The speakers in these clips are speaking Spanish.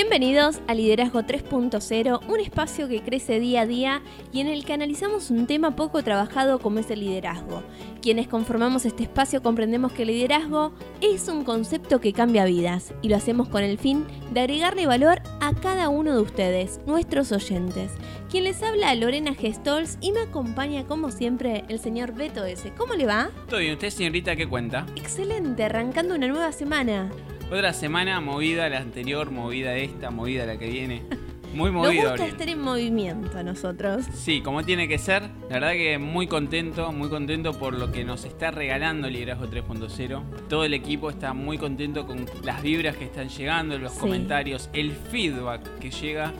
Bienvenidos a Liderazgo 3.0, un espacio que crece día a día y en el que analizamos un tema poco trabajado como es el liderazgo. Quienes conformamos este espacio comprendemos que el liderazgo es un concepto que cambia vidas y lo hacemos con el fin de agregarle valor a cada uno de ustedes, nuestros oyentes. Quien les habla Lorena Gestols y me acompaña como siempre el señor Beto S. ¿Cómo le va? Todo bien, ¿usted señorita qué cuenta? Excelente, arrancando una nueva semana. Otra semana movida, la anterior, movida esta, movida la que viene. Muy Nos movido, gusta Abril. estar en movimiento nosotros. Sí, como tiene que ser. La verdad que muy contento, muy contento por lo que nos está regalando Liderazgo 3.0. Todo el equipo está muy contento con las vibras que están llegando, los Sí. comentarios, el feedback que llega.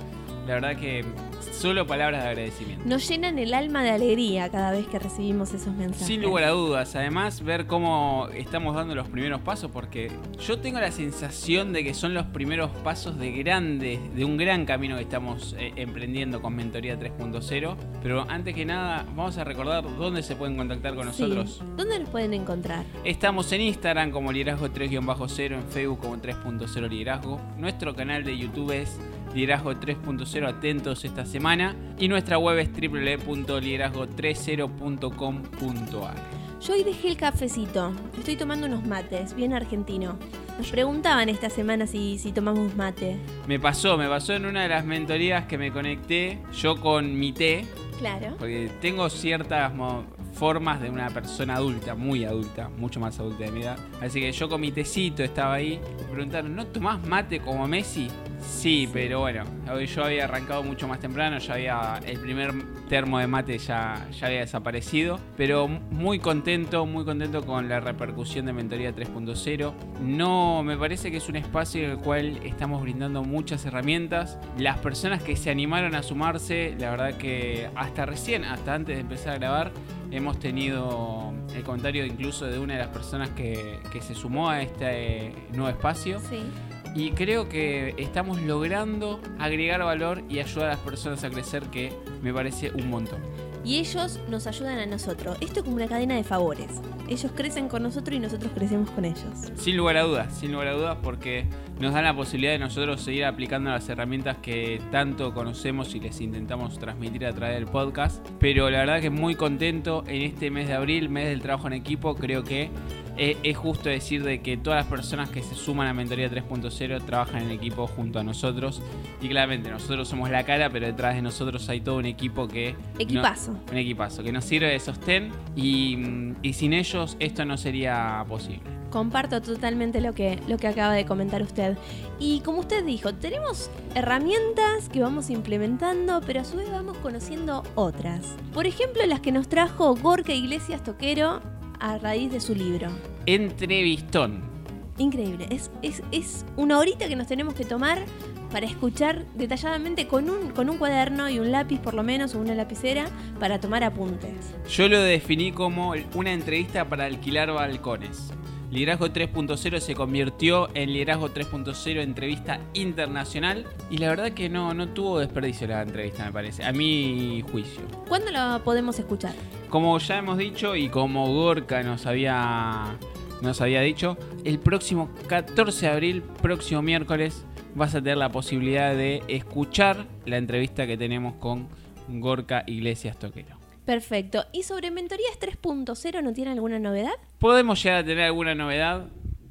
La verdad que solo palabras de agradecimiento. Nos llenan el alma de alegría cada vez que recibimos esos mensajes. Sin lugar a dudas, además ver cómo estamos dando los primeros pasos, porque yo tengo la sensación de que son los primeros pasos de grandes, de un gran camino que estamos eh, emprendiendo con Mentoría 3.0. Pero antes que nada, vamos a recordar dónde se pueden contactar con Sí. nosotros. ¿Dónde nos pueden encontrar? Estamos en Instagram como Liderazgo 3-0, en Facebook como 3.0 Liderazgo. Nuestro canal de YouTube es Liderazgo 3.0, atentos esta semana. Y nuestra web es www.liderazgo30.com.ar. Yo hoy dejé el cafecito. Estoy tomando unos mates, bien argentino. Nos preguntaban esta semana si, si tomamos mate. Me pasó, me pasó en una de las mentorías que me conecté yo con mi té, Claro. porque tengo ciertas formas de una persona adulta, muy adulta, mucho más adulta de mi edad. Así que yo con mi tecito estaba ahí. Me preguntaron, ¿no tomás mate como Messi? Sí, pero bueno, yo había arrancado mucho más temprano, ya había el primer termo de mate ya, ya había desaparecido, pero muy contento, muy contento con la repercusión de Mentoría 3.0. No, me parece que es un espacio en el cual estamos brindando muchas herramientas. Las personas que se animaron a sumarse, la verdad que hasta recién, hasta antes de empezar a grabar, hemos tenido el comentario incluso de una de las personas que, que se sumó a este nuevo espacio. Sí. Y creo que estamos logrando agregar valor y ayudar a las personas a crecer, que me parece un montón. Y ellos nos ayudan a nosotros. Esto es como una cadena de favores. Ellos crecen con nosotros y nosotros crecemos con ellos. Sin lugar a dudas, sin lugar a dudas, porque nos dan la posibilidad de nosotros seguir aplicando las herramientas que tanto conocemos y les intentamos transmitir a través del podcast. Pero la verdad que muy contento en este mes de abril, mes del trabajo en equipo, creo que eh, es justo decir de que todas las personas que se suman a Mentoría 3.0 trabajan en equipo junto a nosotros. Y claramente nosotros somos la cara, pero detrás de nosotros hay todo un equipo que... no- Equipazo. un equipazo que nos sirve de sostén y, mm, y sin ellos esto no sería posible. Comparto totalmente lo que, lo que acaba de comentar usted. Y como usted dijo, tenemos herramientas que vamos implementando, pero a su vez vamos conociendo otras. Por ejemplo, las que nos trajo Gorka Iglesias Toquero a raíz de su libro. Entrevistón. Increíble, es, es, es una horita que nos tenemos que tomar para escuchar detalladamente con un, con un cuaderno y un lápiz por lo menos, o una lapicera, para tomar apuntes. Yo lo definí como una entrevista para alquilar balcones. Liderazgo 3.0 se convirtió en Liderazgo 3.0 entrevista internacional y la verdad que no, no tuvo desperdicio la entrevista me parece, a mi juicio. ¿Cuándo la podemos escuchar? Como ya hemos dicho y como Gorka nos había, nos había dicho, el próximo 14 de abril, próximo miércoles, vas a tener la posibilidad de escuchar la entrevista que tenemos con Gorka Iglesias Toquero. Perfecto. ¿Y sobre Mentorías 3.0 no tiene alguna novedad? Podemos llegar a tener alguna novedad.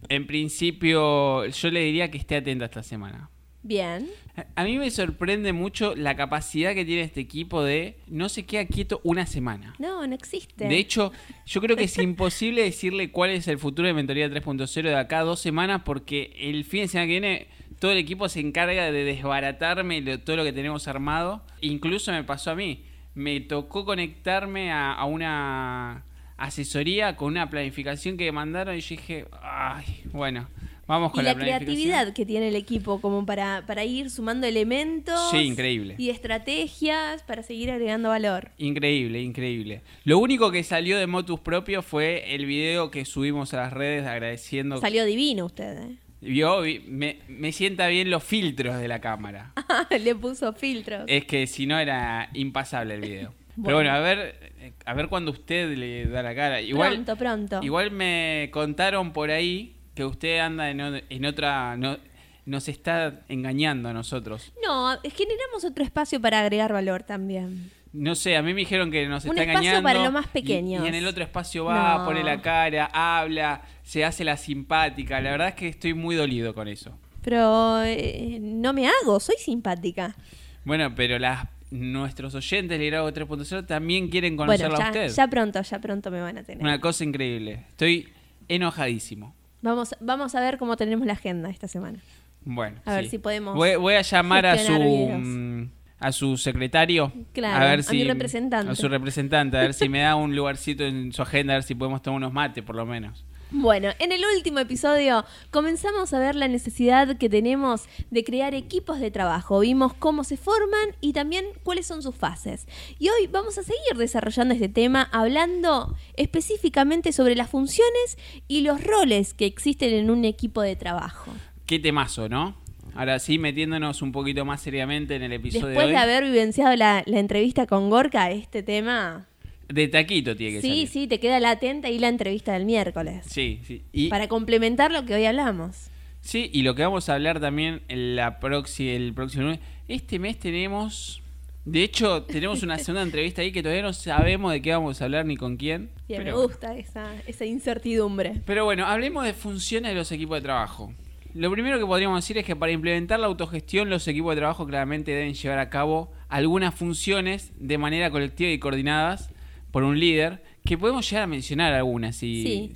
En principio, yo le diría que esté atenta esta semana. Bien. A- mí me sorprende mucho la capacidad que tiene este equipo de no se queda quieto una semana. No, no existe. De hecho, yo creo que es imposible decirle cuál es el futuro de Mentoría 3.0 de acá a dos semanas porque el fin de semana que viene todo el equipo se encarga de desbaratarme todo lo que tenemos armado. Incluso me pasó a mí. Me tocó conectarme a, a una asesoría con una planificación que mandaron y yo dije, ay, bueno, vamos y la, creatividad que tiene el equipo como para, para ir sumando elementos Sí, increíble. y estrategias para seguir agregando valor. Increíble, increíble. Lo único que salió de Motus propio fue el video que subimos a las redes agradeciendo. Salió divino usted, ¿eh? Vi- me, me sienta bien los filtros de la cámara. Le puso filtros. Es que si no era impasable el video. Pero bueno, a ver, a ver cuando usted le da la cara. Igual, pronto, pronto. igual me contaron por ahí que usted anda en, otra, no, nos está engañando a nosotros. No, generamos otro espacio para agregar valor también. No sé, a mí me dijeron que nos Un está espacio engañando. para los más y- pequeños. Y, en el otro espacio va, No. pone la cara, habla, se hace la simpática. La verdad es que estoy muy dolido con eso. Pero eh, no me hago, soy simpática. Bueno, pero las nuestros oyentes de Liderazgo 3.0 también quieren conocerla Bueno, a usted. ya pronto, ya pronto me van a tener. Una cosa increíble. Estoy enojadísimo. Vamos, vamos a ver cómo tenemos la agenda esta semana. Bueno, A ver si podemos Voy, voy a llamar a su videos. mm, a su secretario, Claro, a ver a si mi representante. a su representante, a ver si me da un lugarcito en su agenda, a ver si podemos tomar unos mates por lo menos. Bueno, en el último episodio comenzamos a ver la necesidad que tenemos de crear equipos de trabajo. Vimos cómo se forman y también cuáles son sus fases. Y hoy vamos a seguir desarrollando este tema hablando específicamente sobre las funciones y los roles que existen en un equipo de trabajo. Qué temazo, ¿no? Ahora sí, metiéndonos un poquito más seriamente en el episodio Después de de hoy. haber vivenciado la, la entrevista con Gorka, este tema... De taquito tiene que Sí, salir. sí, te queda latente ahí la entrevista del miércoles. Sí, sí. Y, Para complementar lo que hoy hablamos. sí, y lo que vamos a hablar también en la proxi, el próximo lunes. Este mes tenemos. De hecho, tenemos una segunda entrevista ahí que todavía no sabemos de qué vamos a hablar ni con quién. Pero, me gusta esa, esa incertidumbre. pero bueno, hablemos de funciones de los equipos de trabajo. Lo primero que podríamos decir es que para implementar la autogestión, los equipos de trabajo claramente deben llevar a cabo algunas funciones de manera colectiva y coordinadas por un líder, que podemos llegar a mencionar algunas. Y... Sí.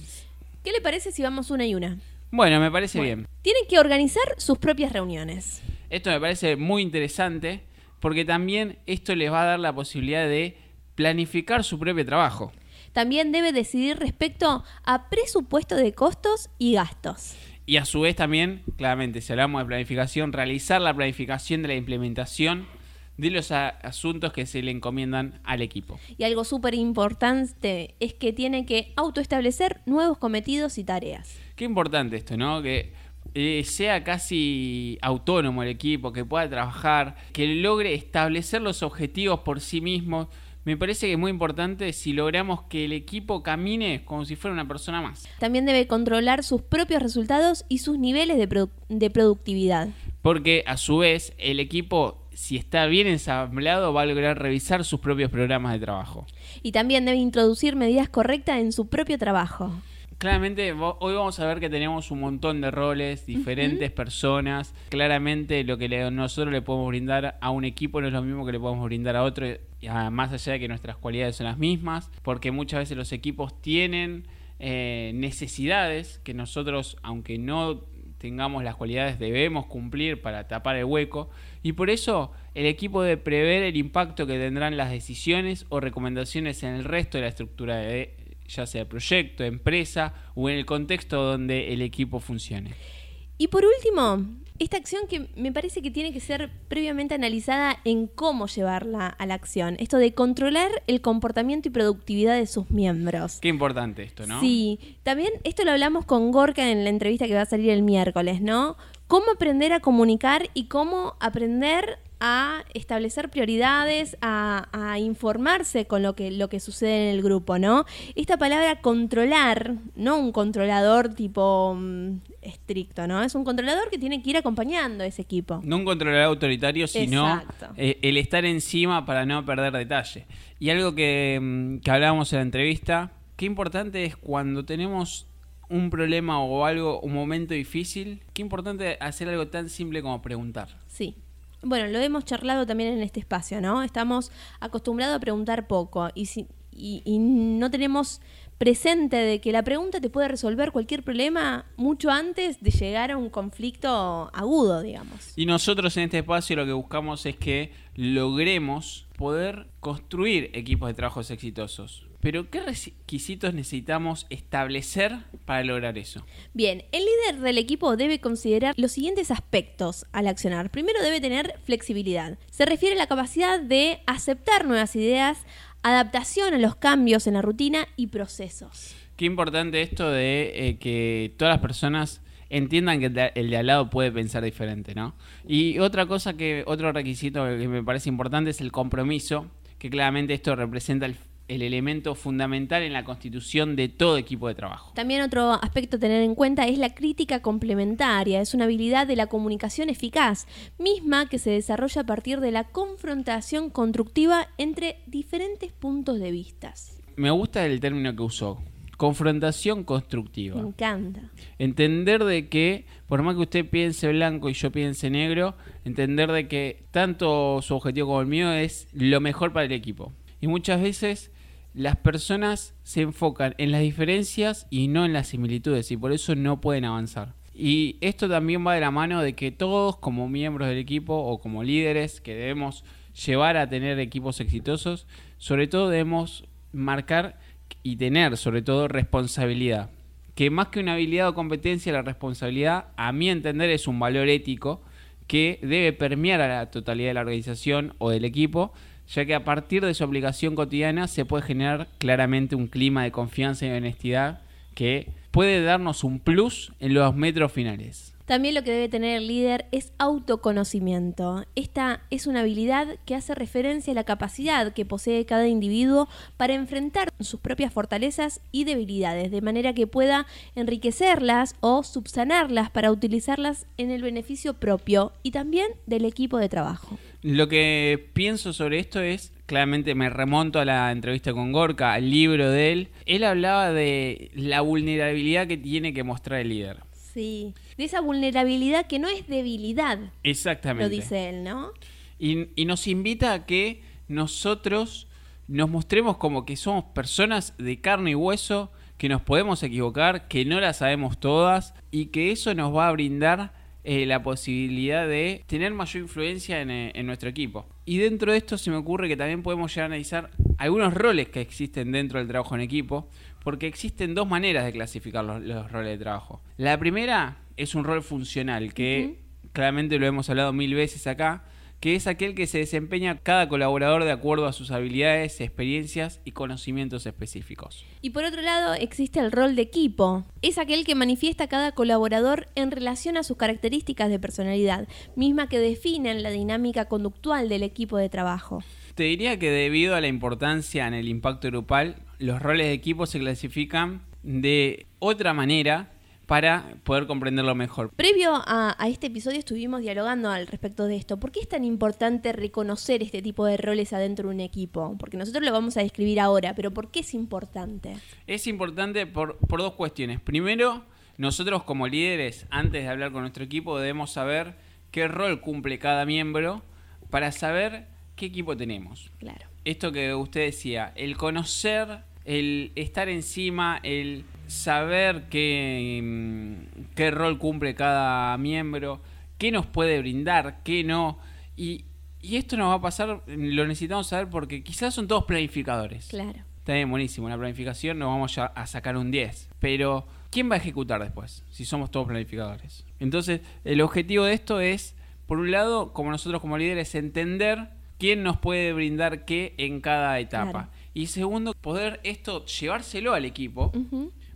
¿Qué le parece si vamos una y una? Bueno, me parece Bueno, bien. Tienen que organizar sus propias reuniones. Esto me parece muy interesante porque también esto les va a dar la posibilidad de planificar su propio trabajo. También debe decidir respecto a presupuesto de costos y gastos. Y a su vez también, claramente, si hablamos de planificación, realizar la planificación de la implementación de los asuntos que se le encomiendan al equipo. Y algo súper importante es que tiene que autoestablecer nuevos cometidos y tareas. Qué importante esto, ¿no? Que eh, sea casi autónomo el equipo, que pueda trabajar, que logre establecer los objetivos por sí mismo. Me parece que es muy importante si logramos que el equipo camine como si fuera una persona más. También debe controlar sus propios resultados y sus niveles de, produ- de productividad. Porque a su vez el equipo, si está bien ensamblado, va a lograr revisar sus propios programas de trabajo. Y también debe introducir medidas correctas en su propio trabajo. Claramente, hoy vamos a ver que tenemos un montón de roles, diferentes personas. Claramente, lo que le- nosotros le podemos brindar a un equipo no es lo mismo que le podemos brindar a otro, más allá de que nuestras cualidades son las mismas, porque muchas veces los equipos tienen eh, necesidades que nosotros, aunque no tengamos las cualidades, debemos cumplir para tapar el hueco. Y por eso el equipo debe prever el impacto que tendrán las decisiones o recomendaciones en el resto de la estructura de ya sea proyecto, empresa o en el contexto donde el equipo funcione. Y por último, esta acción que me parece que tiene que ser previamente analizada en cómo llevarla a la acción. Esto de controlar el comportamiento y productividad de sus miembros. Qué importante esto, ¿no? Sí, también esto lo hablamos con Gorka en la entrevista que va a salir el miércoles, ¿no? Cómo aprender a comunicar y cómo aprender a establecer prioridades, a, a informarse con lo que, lo que sucede en el grupo, ¿no? Esta palabra controlar, no un controlador tipo mm, estricto, ¿no? Es un controlador que tiene que ir acompañando a ese equipo. No un controlador autoritario, sino eh, el estar encima para no perder detalle. Y algo que, mm, que hablábamos en la entrevista, qué importante es cuando tenemos un problema o algo, un momento difícil, qué importante hacer algo tan simple como preguntar. Sí. Bueno, lo hemos charlado también en este espacio, ¿no? Estamos acostumbrados a preguntar poco y, si- y, y no tenemos presente de que la pregunta te puede resolver cualquier problema mucho antes de llegar a un conflicto agudo, digamos. Y nosotros en este espacio lo que buscamos es que logremos poder construir equipos de trabajos exitosos. Pero ¿qué requisitos necesitamos establecer para lograr eso? Bien, el líder del equipo debe considerar los siguientes aspectos al accionar. Primero debe tener flexibilidad. Se refiere a la capacidad de aceptar nuevas ideas, adaptación a los cambios en la rutina y procesos. Qué importante esto de eh, que todas las personas entiendan que el de- el de al lado puede pensar diferente, ¿no? Y otra cosa que, otro requisito que me parece importante es el compromiso que claramente esto representa el, el elemento fundamental en la constitución de todo equipo de trabajo. También otro aspecto a tener en cuenta es la crítica complementaria. Es una habilidad de la comunicación eficaz, misma que se desarrolla a partir de la confrontación constructiva entre diferentes puntos de vista. Me gusta el término que usó, confrontación constructiva. Me encanta. Entender de que, por más que usted piense blanco y yo piense negro, entender de que tanto su objetivo como el mío es lo mejor para el equipo. Y muchas veces las personas se enfocan en las diferencias y no en las similitudes y por eso no pueden avanzar. Y esto también va de la mano de que todos como miembros del equipo o como líderes que debemos llevar a tener equipos exitosos, sobre todo debemos marcar y tener sobre todo responsabilidad. Que más que una habilidad o competencia, la responsabilidad, a mi entender, es un valor ético que debe permear a la totalidad de la organización o del equipo ya que a partir de su aplicación cotidiana se puede generar claramente un clima de confianza y honestidad que puede darnos un plus en los metros finales. También lo que debe tener el líder es autoconocimiento. Esta es una habilidad que hace referencia a la capacidad que posee cada individuo para enfrentar sus propias fortalezas y debilidades, de manera que pueda enriquecerlas o subsanarlas para utilizarlas en el beneficio propio y también del equipo de trabajo. Lo que pienso sobre esto es, claramente me remonto a la entrevista con Gorka, al libro de él. Él hablaba de la vulnerabilidad que tiene que mostrar el líder. Sí, de esa vulnerabilidad que no es debilidad. Exactamente. Lo dice él, ¿no? Y, y nos invita a que nosotros nos mostremos como que somos personas de carne y hueso, que nos podemos equivocar, que no las sabemos todas y que eso nos va a brindar eh, la posibilidad de tener mayor influencia eh, en, nuestro equipo. Y dentro de esto se me ocurre que también podemos llegar a analizar algunos roles que existen dentro del trabajo en equipo, porque existen dos maneras de clasificar los, roles de trabajo. La primera es un rol funcional, que claramente lo hemos hablado mil veces acá, que es aquel que se desempeña cada colaborador de acuerdo a sus habilidades, experiencias y conocimientos específicos. Y por otro lado existe el rol de equipo. Es aquel que manifiesta cada colaborador en relación a sus características de personalidad, misma que definen la dinámica conductual del equipo de trabajo. Te diría que debido a la importancia en el impacto grupal, los roles de equipo se clasifican de otra manera para poder comprenderlo mejor. Previo a, este episodio estuvimos dialogando al respecto de esto. ¿Por qué es tan importante reconocer este tipo de roles adentro de un equipo? Porque nosotros lo vamos a describir ahora, pero ¿por qué es importante? Es importante por, por dos cuestiones. Primero, nosotros como líderes, antes de hablar con nuestro equipo, debemos saber qué rol cumple cada miembro para saber qué equipo tenemos. Claro. Esto que usted decía, el conocer, el estar encima, el saber qué, mm, qué rol cumple cada miembro, qué nos puede brindar, qué no. Y, esto nos va a pasar, lo necesitamos saber porque quizás son todos planificadores. Claro. Está bien, buenísimo. la planificación nos vamos a, a sacar un 10. Pero, ¿quién va a ejecutar después? Si somos todos planificadores. Entonces, el objetivo de esto es, por un lado, como nosotros como líderes, entender quién nos puede brindar qué en cada etapa. Y segundo, poder esto llevárselo al equipo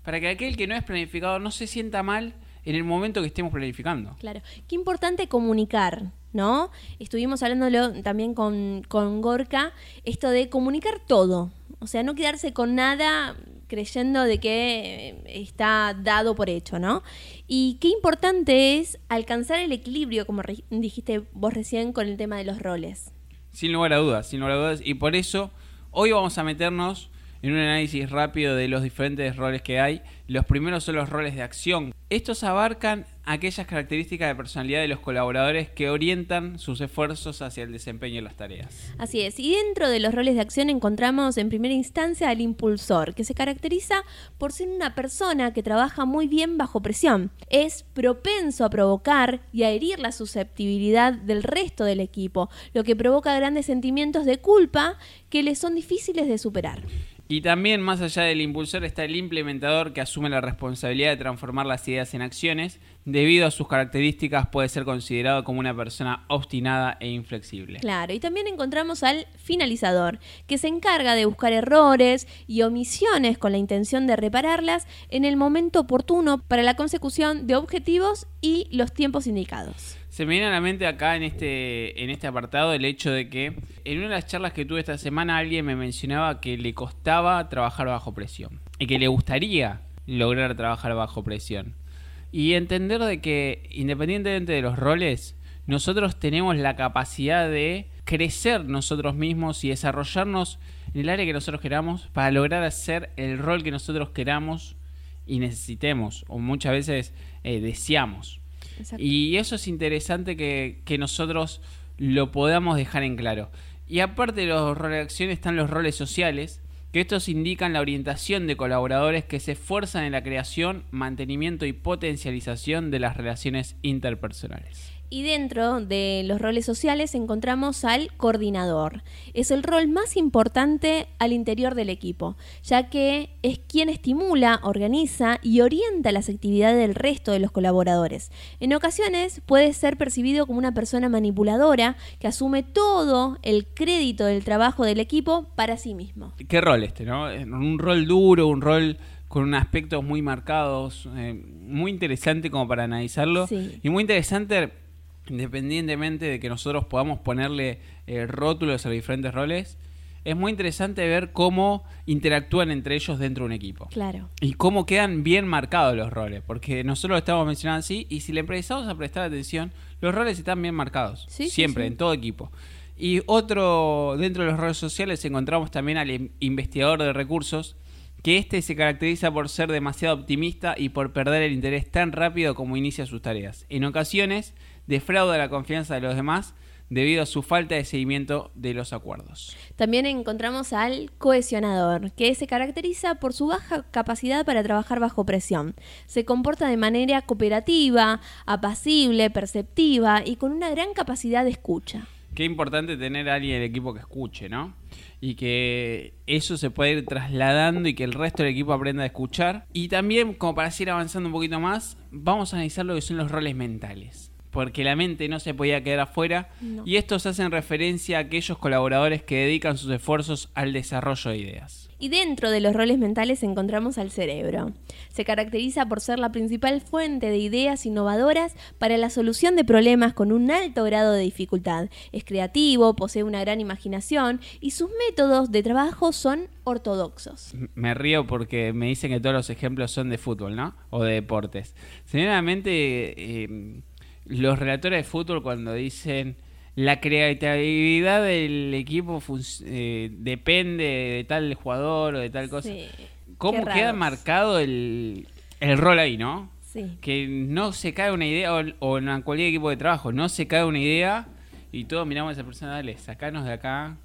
para que aquel que no es planificador no se sienta mal en el momento que estemos planificando. Claro. Qué importante comunicar, ¿no? Estuvimos hablándolo también con, con Gorka, esto de comunicar todo. O sea, no quedarse con nada creyendo de que está dado por hecho, ¿no? Y qué importante es alcanzar el equilibrio, como dijiste vos recién, con el tema de los roles. Sin lugar a dudas, sin lugar a dudas. Y por eso hoy vamos a meternos en un análisis rápido de los diferentes roles que hay. Los primeros son los roles de acción. Estos abarcan aquellas características de personalidad de los colaboradores que orientan sus esfuerzos hacia el desempeño de las tareas. Así es, y dentro de los roles de acción encontramos en primera instancia al impulsor, que se caracteriza por ser una persona que trabaja muy bien bajo presión. Es propenso a provocar y a herir la susceptibilidad del resto del equipo, lo que provoca grandes sentimientos de culpa que le son difíciles de superar. Y también, más allá del impulsor, está el implementador que asume la responsabilidad de transformar las ideas en acciones. Debido a sus características, puede ser considerado como una persona obstinada e inflexible. Claro, y también encontramos al finalizador, que se encarga de buscar errores y omisiones con la intención de repararlas en el momento oportuno para la consecución de objetivos y los tiempos indicados. Se me viene a la mente acá en este, en este apartado el hecho de que en una de las charlas que tuve esta semana alguien me mencionaba que le costaba trabajar bajo presión y que le gustaría lograr trabajar bajo presión. Y entender de que independientemente de los roles, nosotros tenemos la capacidad de crecer nosotros mismos y desarrollarnos en el área que nosotros queramos para lograr hacer el rol que nosotros queramos y necesitemos o muchas veces eh, deseamos. Y eso es interesante que, que, nosotros lo podamos dejar en claro. Y aparte de los acción están los roles sociales, que estos indican la orientación de colaboradores que se esfuerzan en la creación, mantenimiento y potencialización de las relaciones interpersonales. Y dentro de los roles sociales encontramos al coordinador. Es el rol más importante al interior del equipo, ya que es quien estimula, organiza y orienta las actividades del resto de los colaboradores. En ocasiones puede ser percibido como una persona manipuladora que asume todo el crédito del trabajo del equipo para sí mismo. ¿Qué rol este, no? Un rol duro, un rol con aspectos muy marcados, eh, muy interesante como para analizarlo. Y muy interesante independientemente de que nosotros podamos ponerle eh, rótulos a los diferentes roles, es muy interesante ver cómo interactúan entre ellos dentro de un equipo. Claro. Y cómo quedan bien marcados los roles, porque nosotros lo estamos mencionando así, y si le empezamos a prestar atención, los roles están bien marcados, siempre, en todo equipo. Y otro, dentro de los roles sociales encontramos también al investigador de recursos, que este se caracteriza por ser demasiado optimista y por perder el interés tan rápido como inicia sus tareas. En ocasiones, defrauda la confianza de los demás debido a su falta de seguimiento de los acuerdos. También encontramos al cohesionador, que se caracteriza por su baja capacidad para trabajar bajo presión. Se comporta de manera cooperativa, apacible, perceptiva y con una gran capacidad de escucha. Qué importante tener a alguien en el equipo que escuche, ¿no? Y que eso se pueda ir trasladando y que el resto del equipo aprenda a escuchar. Y también, como para seguir avanzando un poquito más, vamos a analizar lo que son los roles mentales porque la mente no se podía quedar afuera, y estos hacen referencia a aquellos colaboradores que dedican sus esfuerzos al desarrollo de ideas. Y dentro de los roles mentales encontramos al cerebro. Se caracteriza por ser la principal fuente de ideas innovadoras para la solución de problemas con un alto grado de dificultad. Es creativo, posee una gran imaginación y sus métodos de trabajo son ortodoxos. Me río porque me dicen que todos los ejemplos son de fútbol, ¿no? O de deportes. Sencillamente... Eh, los relatores de fútbol cuando dicen la creatividad del equipo eh, depende de tal jugador o de tal cosa. ¿Cómo queda marcado el, rol ahí, no? Sí. Que no se cae una idea, o, en cualquier equipo de trabajo, no se cae una idea y todos miramos a esa persona, dale, sacanos de acá,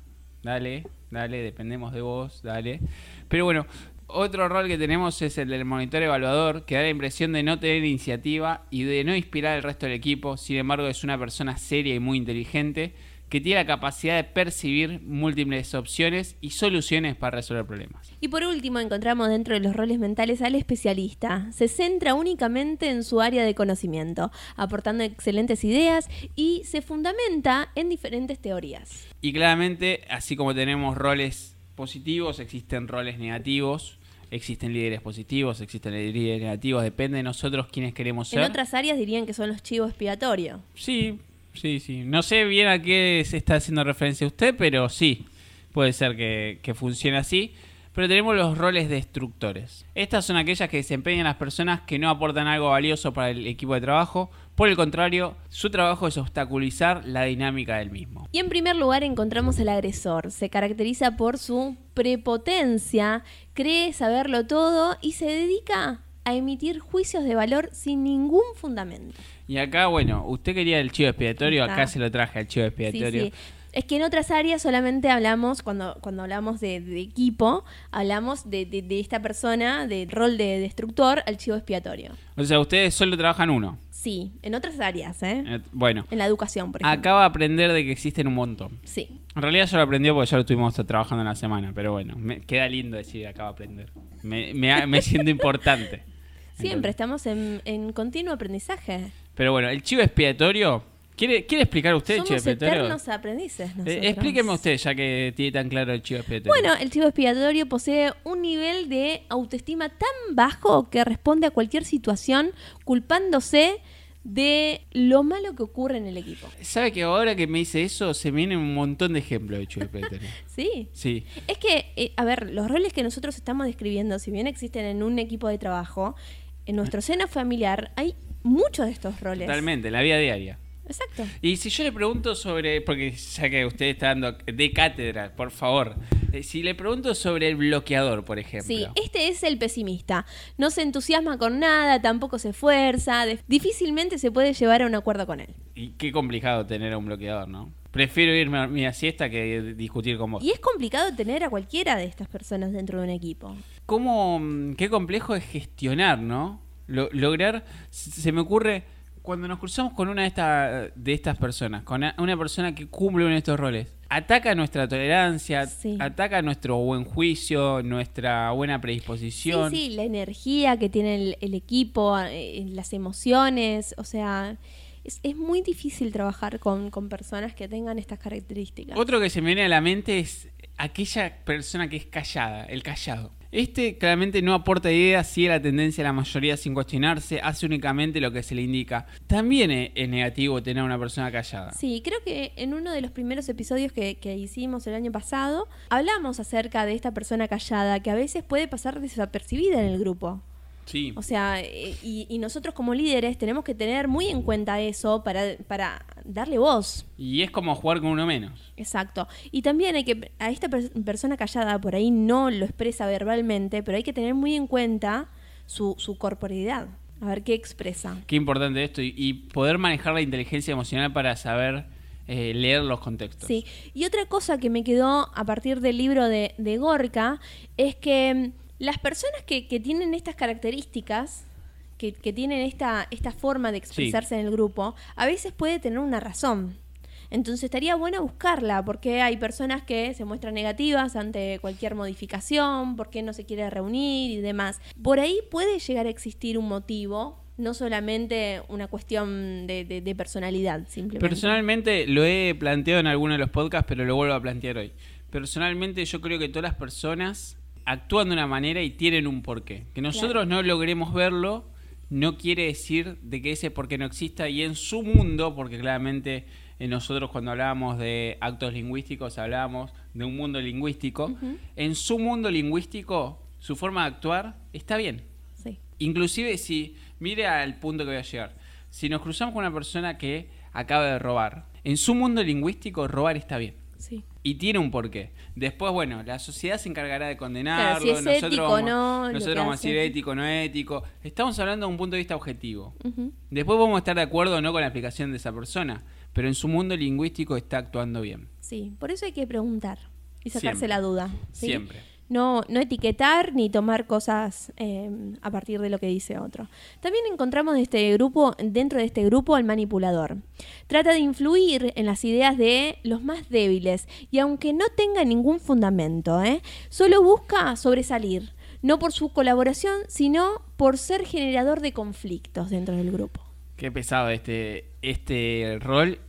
dale, dale, dependemos de vos, dale. Pero bueno, otro rol que tenemos es el del monitor evaluador, que da la impresión de no tener iniciativa y de no inspirar al resto del equipo. Sin embargo, es una persona seria y muy inteligente que tiene la capacidad de percibir múltiples opciones y soluciones para resolver problemas. Y por último, encontramos dentro de los roles mentales al especialista. Se centra únicamente en su área de conocimiento, aportando excelentes ideas y se fundamenta en diferentes teorías. Y claramente, así como tenemos roles positivos, existen roles negativos existen líderes positivos, existen líderes negativos, depende de nosotros quiénes queremos ser. En otras áreas dirían que son los chivos expiatorios. Sí, sí, sí. No sé bien a qué se está haciendo referencia usted, pero sí, puede ser que, que funcione así. Pero tenemos los roles destructores. Estas son aquellas que desempeñan las personas que no aportan algo valioso para el equipo de trabajo. Por el contrario, su trabajo es obstaculizar la dinámica del mismo. Y en primer lugar encontramos al agresor. Se caracteriza por su prepotencia, cree saberlo todo y se dedica a emitir juicios de valor sin ningún fundamento. Y acá, bueno, usted quería el chivo expiatorio, acá se lo traje al chivo expiatorio. Sí, sí. Es que en otras áreas solamente hablamos, cuando, cuando hablamos de, equipo, hablamos de, esta persona, del rol de destructor, al chivo expiatorio. O sea, ustedes solo trabajan uno. Sí, en otras áreas, ¿eh? eh bueno. En la educación, por ejemplo. Acaba de aprender de que existen un montón. Sí. En realidad yo lo aprendió porque ya lo estuvimos trabajando en la semana, pero bueno, me queda lindo decir acaba de aprender. Me, me, siento importante. Siempre estamos en, en continuo aprendizaje. Pero bueno, el chivo expiatorio ¿Quiere, explicar usted el chivo expiatorio? eternos aprendices. Eh, explíqueme usted, ya que tiene tan claro el chivo expiatorio. Bueno, el chivo expiatorio posee un nivel de autoestima tan bajo que responde a cualquier situación culpándose de lo malo que ocurre en el equipo. ¿Sabe que ahora que me dice eso, se me vienen un montón de ejemplos de Chupetero? Sí. Sí. Es que, eh, a ver, los roles que nosotros estamos describiendo, si bien existen en un equipo de trabajo, en nuestro seno familiar hay muchos de estos roles. Totalmente, en la vida diaria. Exacto. Y si yo le pregunto sobre, porque ya que usted está dando de cátedra, por favor, eh, si le pregunto sobre el bloqueador, por ejemplo. Sí, este es el pesimista. No se entusiasma con nada, tampoco se esfuerza, difícilmente se puede llevar a un acuerdo con él. Y qué complicado tener a un bloqueador, ¿no? Prefiero irme a mi siesta que discutir con vos. Y es complicado tener a cualquiera de estas personas dentro de un equipo. ¿Cómo, mm, qué complejo es gestionar, ¿no? Lo- lograr, se me ocurre, cuando nos cruzamos con una de, esta- de estas personas, con una persona que cumple uno de estos roles, ataca nuestra tolerancia, Sí. ataca nuestro buen juicio, nuestra buena Sí, predisposición. sí, la energía que tiene el, el equipo, eh, las emociones, o sea, es, es muy difícil trabajar con, con personas que tengan estas características. Otro que se me viene a la mente es aquella persona que es callada, el callado. Este claramente no aporta ideas, sigue la tendencia de la mayoría sin cuestionarse, hace únicamente lo que se le indica. También e- es negativo tener a una persona callada. Sí, creo que en uno de los primeros episodios que, que hicimos el año pasado, hablamos acerca de esta persona callada que a veces puede pasar desapercibida en el grupo. Sí. O sea, eh, y, y nosotros como líderes tenemos que tener muy en cuenta eso para, para darle voz. Y es como jugar con uno menos. Exacto. Y también hay que, a esta per- persona callada por ahí no lo expresa verbalmente, pero hay que tener muy en cuenta su, su corporeidad. A ver qué expresa. Qué importante esto y, y poder manejar la inteligencia emocional para saber eh, leer los contextos. Sí. Y otra cosa que me quedó a partir del libro de, de Gorka es que mm, las personas que, que tienen estas características, que, que tienen esta, esta forma de expresarse en el grupo, a veces puede tener una razón. Entonces estaría bueno buscarla, porque hay personas que se muestran negativas ante cualquier modificación, porque no se quiere reunir y demás. Por ahí puede llegar a existir un motivo, no solamente una cuestión de, de- de personalidad, simplemente. Personalmente lo he planteado en alguno de los podcasts, pero lo vuelvo a plantear hoy. Personalmente yo creo que todas las personas actúan de una manera y tienen un porqué. Que nosotros no logremos verlo no quiere decir de que ese porqué no exista y en su mundo, porque claramente nosotros cuando hablábamos de actos lingüísticos hablábamos de un mundo lingüístico, en su mundo lingüístico su forma de actuar está bien. Sí. Inclusive si, mire al punto que voy a llegar, si nos cruzamos con una persona que acaba de robar, en su mundo lingüístico robar está bien. Sí. Y tiene un porqué. Después, bueno, la sociedad se encargará de condenarlo. Claro, si es nosotros ético vamos, no, Nosotros vamos a decir ético, no ético. Estamos hablando de un punto de vista objetivo. Después vamos a estar de acuerdo o no con la explicación de esa persona. Pero en su mundo lingüístico está actuando bien. Sí, por eso hay que preguntar y sacarse Siempre. la duda. ¿sí? Siempre. No, no etiquetar ni tomar cosas eh, a partir de lo que dice otro. También encontramos este grupo, dentro de este grupo al manipulador. Trata de influir en las ideas de los más débiles y aunque no tenga ningún fundamento, ¿eh? solo busca sobresalir, no por su colaboración, sino por ser generador de conflictos dentro del grupo. Qué pesado este, este rol.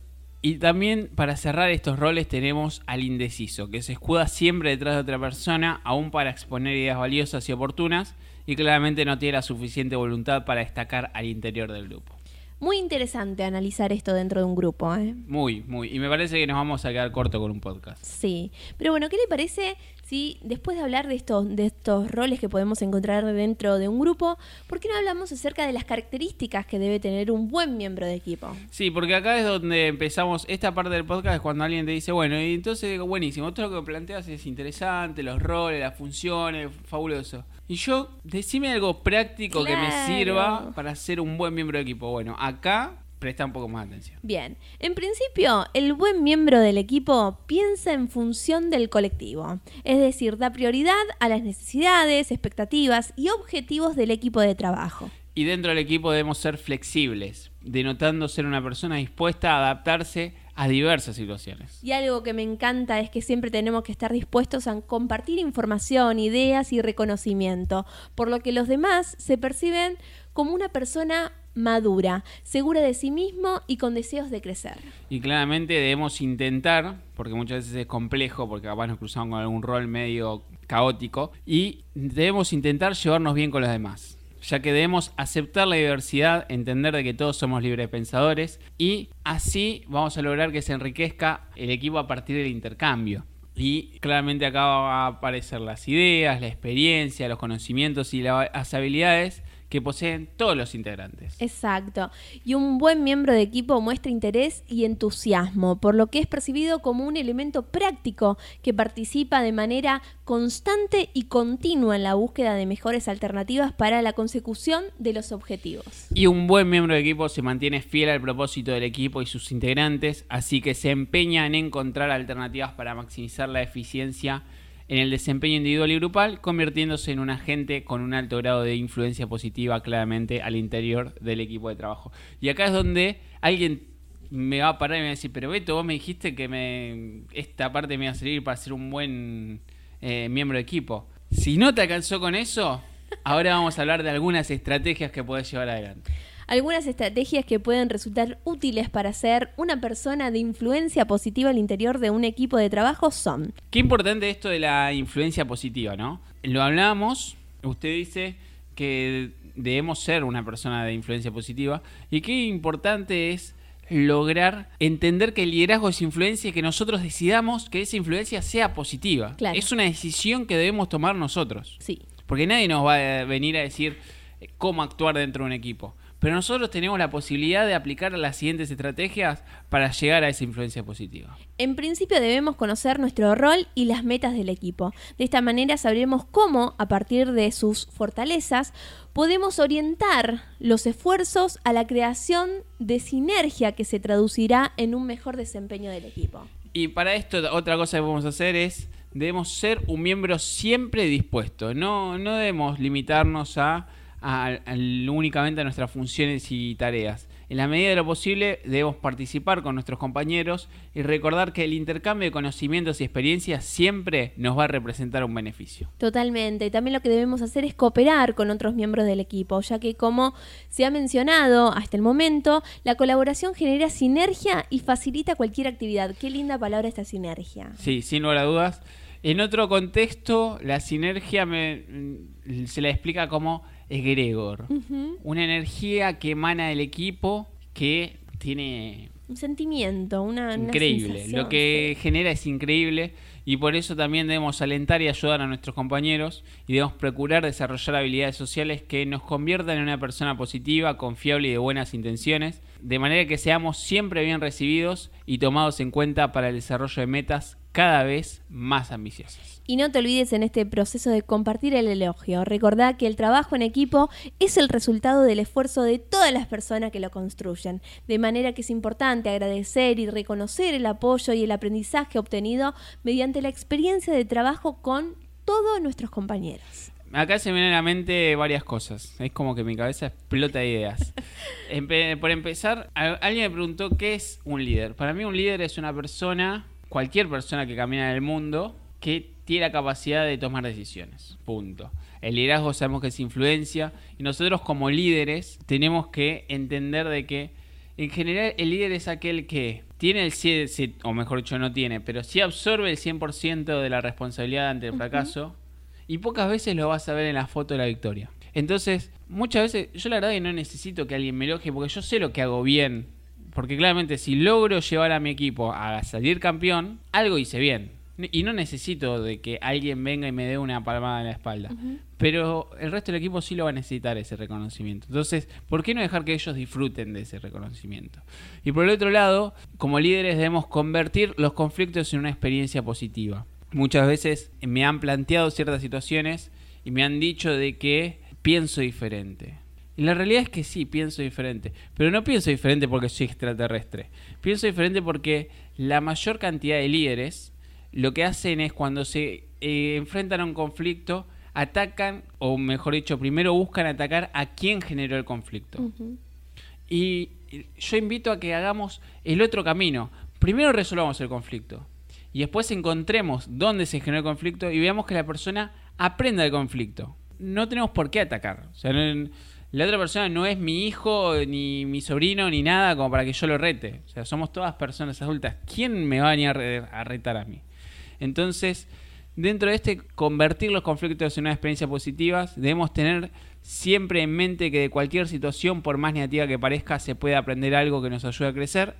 Y también para cerrar estos roles tenemos al indeciso, que se escuda siempre detrás de otra persona, aún para exponer ideas valiosas y oportunas, y claramente no tiene la suficiente voluntad para destacar al interior del grupo. Muy interesante analizar esto dentro de un grupo, ¿eh? Muy, muy. Y me parece que nos vamos a quedar corto con un podcast. Sí, pero bueno, ¿qué le parece si después de hablar de estos, de estos roles que podemos encontrar dentro de un grupo, ¿por qué no hablamos acerca de las características que debe tener un buen miembro de equipo? Sí, porque acá es donde empezamos esta parte del podcast, es cuando alguien te dice, bueno, y entonces digo, buenísimo, todo lo que planteas es interesante, los roles, las funciones, fabuloso. Y yo, decime algo práctico que me sirva para ser un buen miembro de equipo. Bueno, acá presta un poco más atención. Bien, en principio, el buen miembro del equipo piensa en función del colectivo, es decir, da prioridad a las necesidades, expectativas y objetivos del equipo de trabajo. Y dentro del equipo debemos ser flexibles, denotando ser una persona dispuesta a adaptarse a diversas situaciones. Y algo que me encanta es que siempre tenemos que estar dispuestos a compartir información, ideas y reconocimiento, por lo que los demás se perciben como una persona madura, segura de sí mismo y con deseos de crecer. Y claramente debemos intentar, porque muchas veces es complejo, porque capaz nos cruzamos con algún rol medio caótico, y debemos intentar llevarnos bien con los demás. ya que debemos aceptar la diversidad, entender de que todos somos libres pensadores y así vamos a lograr que se enriquezca el equipo a partir del intercambio. Y claramente acá van a aparecer las ideas, la experiencia, los conocimientos y las habilidades que poseen todos los integrantes. Exacto. Y un buen miembro de equipo muestra interés y entusiasmo, por lo que es percibido como un elemento práctico que participa de manera constante y continua en la búsqueda de mejores alternativas para la consecución de los objetivos. Y un buen miembro de equipo se mantiene fiel al propósito del equipo y sus integrantes, así que se empeña en encontrar alternativas para maximizar la eficiencia en el desempeño individual y grupal, convirtiéndose en un agente con un alto grado de influencia positiva claramente al interior del equipo de trabajo. Y acá es donde alguien me va a parar y me va a decir, pero Beto, vos me dijiste que me, esta parte me iba a servir para ser un buen eh, miembro de equipo. Si no te alcanzó con eso, ahora vamos a hablar de algunas estrategias que puedes llevar adelante. Algunas estrategias que pueden resultar útiles para ser una persona de influencia positiva al interior de un equipo de trabajo son. Qué importante esto de la influencia positiva, ¿no? Lo hablamos, usted dice que debemos ser una persona de influencia positiva y qué importante es lograr entender que el liderazgo es influencia y que nosotros decidamos que esa influencia sea positiva. Es una decisión que debemos tomar nosotros. Sí. Porque nadie nos va a venir a decir cómo actuar dentro de un equipo. Pero nosotros tenemos la posibilidad de aplicar las siguientes estrategias para llegar a esa influencia positiva. En principio debemos conocer nuestro rol y las metas del equipo. De esta manera sabremos cómo, a partir de sus fortalezas, podemos orientar los esfuerzos a la creación de sinergia que se traducirá en un mejor desempeño del equipo. Y para esto otra cosa que podemos hacer es, debemos ser un miembro siempre dispuesto. No, no debemos limitarnos a únicamente a nuestras funciones y tareas. En la medida de lo posible debemos participar con nuestros compañeros y recordar que el intercambio de conocimientos y experiencias siempre nos va a representar un beneficio. Totalmente. También lo que debemos hacer es cooperar con otros miembros del equipo, ya que como se ha mencionado hasta el momento, la colaboración genera sinergia y facilita cualquier actividad. Qué linda palabra esta sinergia. Sí, sin lugar a dudas. En otro contexto, la sinergia se la explica como Gregor, Una energía que emana del equipo que tiene... Un sentimiento, una... Increíble. Lo que genera es increíble y por eso también debemos alentar y ayudar a nuestros compañeros y debemos procurar desarrollar habilidades sociales que nos conviertan en una persona positiva, confiable y de buenas intenciones, de manera que seamos siempre bien recibidos y tomados en cuenta para el desarrollo de metas cada vez más ambiciosas. Y no te olvides en este proceso de compartir el elogio. Recordá que el trabajo en equipo es el resultado del esfuerzo de todas las personas que lo construyen. De manera que es importante agradecer y reconocer el apoyo y el aprendizaje obtenido mediante la experiencia de trabajo con todos nuestros compañeros. Acá se me vienen a la mente varias cosas. Es como que mi cabeza explota de ideas. por empezar, alguien me preguntó qué es un líder. Para mí un líder es una persona cualquier persona que camina en el mundo que tiene la capacidad de tomar decisiones. Punto. El liderazgo sabemos que es influencia y nosotros como líderes tenemos que entender de que en general el líder es aquel que tiene el 100, o mejor dicho no tiene, pero sí absorbe el 100% de la responsabilidad ante el fracaso y pocas veces lo vas a ver en la foto de la victoria. Entonces, muchas veces yo la verdad que no necesito que alguien me elogie porque yo sé lo que hago bien porque claramente si logro llevar a mi equipo a salir campeón, algo hice bien. Y no necesito de que alguien venga y me dé una palmada en la espalda. Pero el resto del equipo sí lo va a necesitar ese reconocimiento. Entonces, ¿por qué no dejar que ellos disfruten de ese reconocimiento? Y por el otro lado, como líderes debemos convertir los conflictos en una experiencia positiva. Muchas veces me han planteado ciertas situaciones y me han dicho de que pienso diferente y la realidad es que sí, pienso diferente. Pero no pienso diferente porque soy extraterrestre. Pienso diferente porque la mayor cantidad de líderes lo que hacen es cuando se eh, enfrentan a un conflicto, atacan, o mejor dicho, primero buscan atacar a quien generó el conflicto. Y yo invito a que hagamos el otro camino. Primero resolvamos el conflicto. Y después encontremos dónde se generó el conflicto y veamos que la persona aprenda del conflicto. No tenemos por qué atacar. O sea, la otra persona no es mi hijo, ni mi sobrino, ni nada como para que yo lo rete. O sea, somos todas personas adultas. ¿Quién me va a venir a retar a mí? Entonces, dentro de este convertir los conflictos en una experiencia positiva, debemos tener siempre en mente que de cualquier situación, por más negativa que parezca, se puede aprender algo que nos ayude a crecer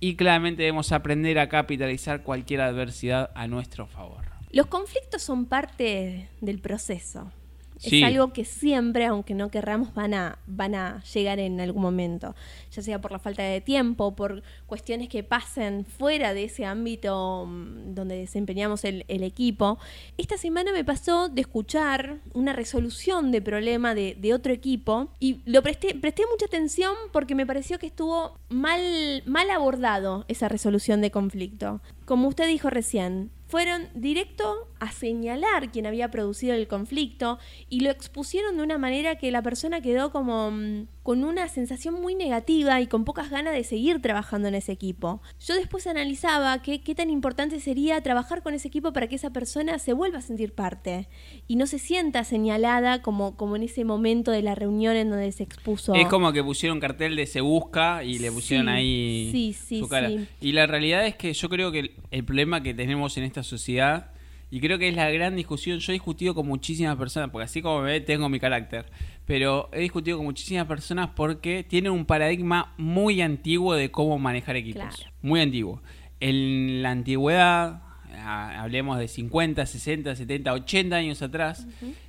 y claramente debemos aprender a capitalizar cualquier adversidad a nuestro favor. Los conflictos son parte del proceso. Sí. Es algo que siempre, aunque no querramos, van a, van a llegar en algún momento, ya sea por la falta de tiempo, por cuestiones que pasen fuera de ese ámbito mm, donde desempeñamos el, el equipo. Esta semana me pasó de escuchar una resolución de problema de, de otro equipo y lo presté, presté mucha atención porque me pareció que estuvo mal, mal abordado esa resolución de conflicto. Como usted dijo recién, fueron directo a señalar quién había producido el conflicto y lo expusieron de una manera que la persona quedó como mm, con una sensación muy negativa y con pocas ganas de seguir trabajando en ese equipo. Yo después analizaba qué, qué tan importante sería trabajar con ese equipo para que esa persona se vuelva a sentir parte y no se sienta señalada como, como en ese momento de la reunión en donde se expuso. Es como que pusieron cartel de se busca y le pusieron Sí, ahí sí, sí, su cara. sí. Y la realidad es que yo creo que el, problema que tenemos en esta sociedad, y creo que es la gran discusión, yo he discutido con muchísimas personas, porque así como me ve, tengo mi carácter, pero he discutido con muchísimas personas porque tienen un paradigma muy antiguo de cómo manejar equipos. Claro. Muy antiguo. En la antigüedad, hablemos de 50, 60, 70, 80 años atrás,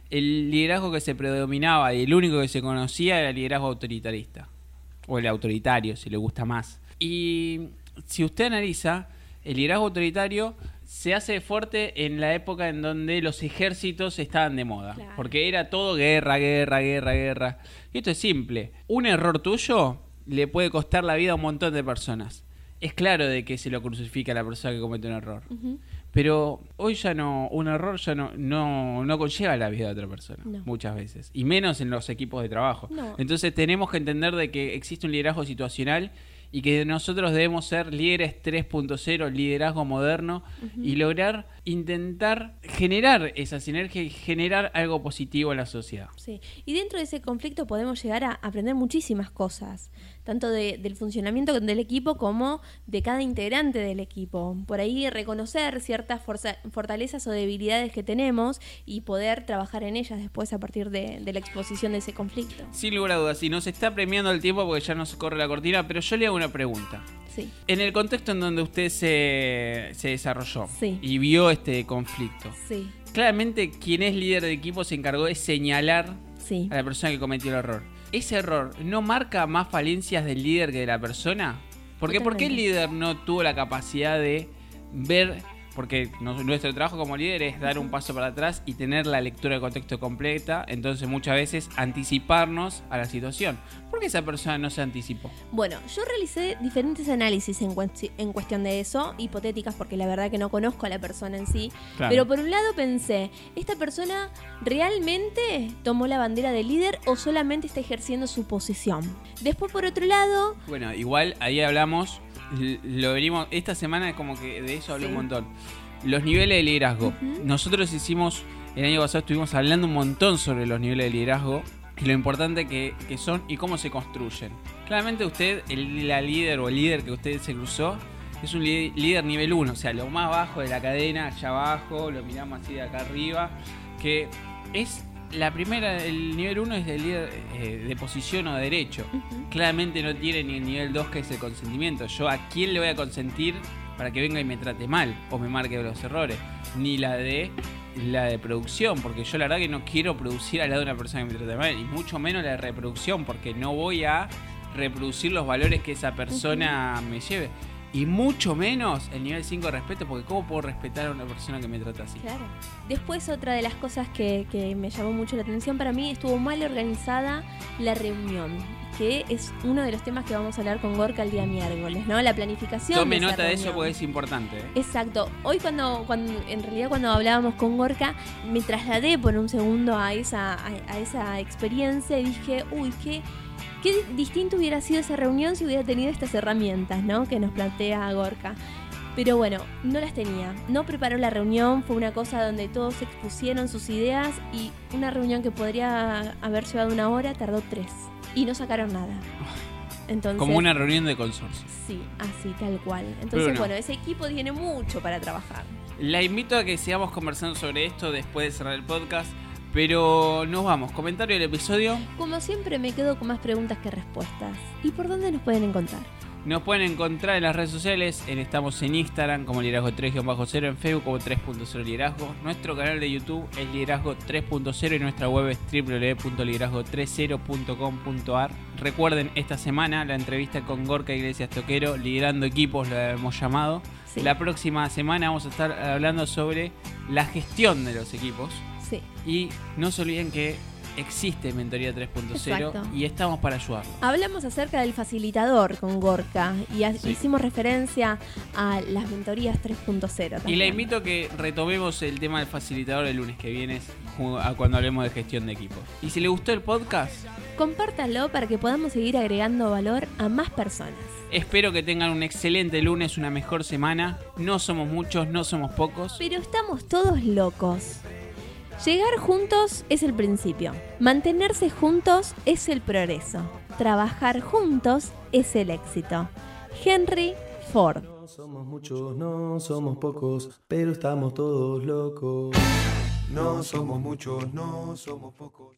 el liderazgo que se predominaba y el único que se conocía era el liderazgo autoritarista. O el autoritario, si le gusta más. Y si usted analiza, el liderazgo autoritario se hace fuerte en la época en donde los ejércitos estaban de moda. Claro. Porque era todo guerra, guerra, guerra, guerra. Y esto es simple. Un error tuyo le puede costar la vida a un montón de personas. Es claro de que se lo crucifica a la persona que comete un error. Pero hoy ya no, un error ya no, no, no conlleva la vida de otra persona, No. muchas veces. Y menos en los equipos de trabajo. No. Entonces tenemos que entender de que existe un liderazgo situacional y que nosotros debemos ser líderes 3.0, liderazgo moderno, y lograr intentar generar esa sinergia y generar algo positivo en la sociedad. Sí, y dentro de ese conflicto podemos llegar a aprender muchísimas cosas, tanto de- del funcionamiento del equipo como de cada integrante del equipo. Por ahí reconocer ciertas forza- fortalezas o debilidades que tenemos y poder trabajar en ellas después a partir de, de la exposición de ese conflicto. Sin lugar a dudas, y nos está premiando el tiempo porque ya nos corre la cortina, pero yo le hago una pregunta. Sí, En el contexto en donde usted se, se desarrolló Sí. y vio este conflicto, sí, claramente quien es líder de equipo se encargó de señalar a la persona que cometió el error. ¿Ese error no marca más falencias del líder que de la persona? Porque ¿por qué el líder no tuvo la capacidad de ver? Porque nuestro trabajo como líder es dar un paso para atrás y tener la lectura de contexto completa, entonces muchas veces anticiparnos a la situación. ¿Por qué esa persona no se anticipó? Bueno, yo realicé diferentes análisis en, cuesti- en cuestión de eso, hipotéticas porque la verdad que no conozco a la persona en sí. Claro. Pero por un lado pensé, ¿esta persona realmente tomó la bandera de líder o solamente está ejerciendo su posición? Después por otro lado, Bueno, igual ahí hablamos, lo venimos, esta semana como que de eso hablé Sí. un montón. Los niveles de liderazgo. Nosotros hicimos, el año pasado estuvimos hablando un montón sobre los niveles de liderazgo y lo importante que, que son y cómo se construyen. Claramente usted, el, la líder o el líder que usted se cruzó, es un líder nivel 1, o sea, lo más bajo de la cadena, allá abajo, lo miramos así de acá arriba, que es la primera, el nivel 1 es el líder eh, de posición o de derecho claramente no tiene ni el nivel 2 que es el consentimiento. Yo a quién le voy a consentir para que venga y me trate mal o me marque los errores. Ni la de la de producción, porque yo la verdad que no quiero producir al lado de una persona que me trate mal, y mucho menos la de reproducción, porque no voy a reproducir los valores que esa persona me lleve. Y mucho menos el nivel 5 de respeto, porque ¿cómo puedo respetar a una persona que me trata así? claro. Después otra de las cosas que, que me llamó mucho la atención para mí estuvo mal organizada la reunión, que es uno de los temas que vamos a hablar con Gorka el día miércoles, ¿no? La planificación. Tome de nota de eso porque es importante. ¿eh? Exacto. Hoy cuando, cuando, en realidad cuando hablábamos con Gorka, me trasladé por un segundo a esa, a, a esa experiencia y dije, uy, qué, qué di- distinto hubiera sido esa reunión si hubiera tenido estas herramientas, ¿no? Que nos plantea Gorka. Pero bueno, no las tenía. No preparó la reunión, fue una cosa donde todos expusieron sus ideas y una reunión que podría haber llevado una hora tardó tres. Y no sacaron nada. Entonces, Como una reunión de consorcio. Sí, así, tal cual. Entonces, no. bueno, ese equipo tiene mucho para trabajar. La invito a que sigamos conversando sobre esto después de cerrar el podcast. Pero nos vamos. Comentario del episodio. Como siempre me quedo con más preguntas que respuestas. ¿Y por dónde nos pueden encontrar? Nos pueden encontrar en las redes sociales. En, estamos en Instagram como Liderazgo 3-0, en Facebook como 3.0 Liderazgo. Nuestro canal de YouTube es Liderazgo 3.0 y nuestra web es www.liderazgo30.com.ar. Recuerden esta semana la entrevista con Gorka Iglesias Toquero, liderando equipos, lo hemos llamado. Sí. La próxima semana vamos a estar hablando sobre la gestión de los equipos. Sí. Y no se olviden que existe Mentoría Exacto. 3.0 y estamos para ayudarlos. Hablamos acerca del facilitador con Gorka y Sí. hicimos referencia a las mentorías 3.0. Y la invito a que retomemos el tema del facilitador el lunes que viene cuando hablemos de gestión de equipos. Y si le gustó el podcast, Compártalo para que podamos seguir agregando valor a más personas. espero que tengan un excelente lunes, una mejor semana. No somos muchos, no somos pocos. Pero estamos todos locos. Llegar juntos es el principio. Mantenerse juntos es el progreso. Trabajar juntos es el éxito. Henry Ford. No somos muchos, no somos pocos, pero estamos todos locos. No somos muchos, no somos pocos.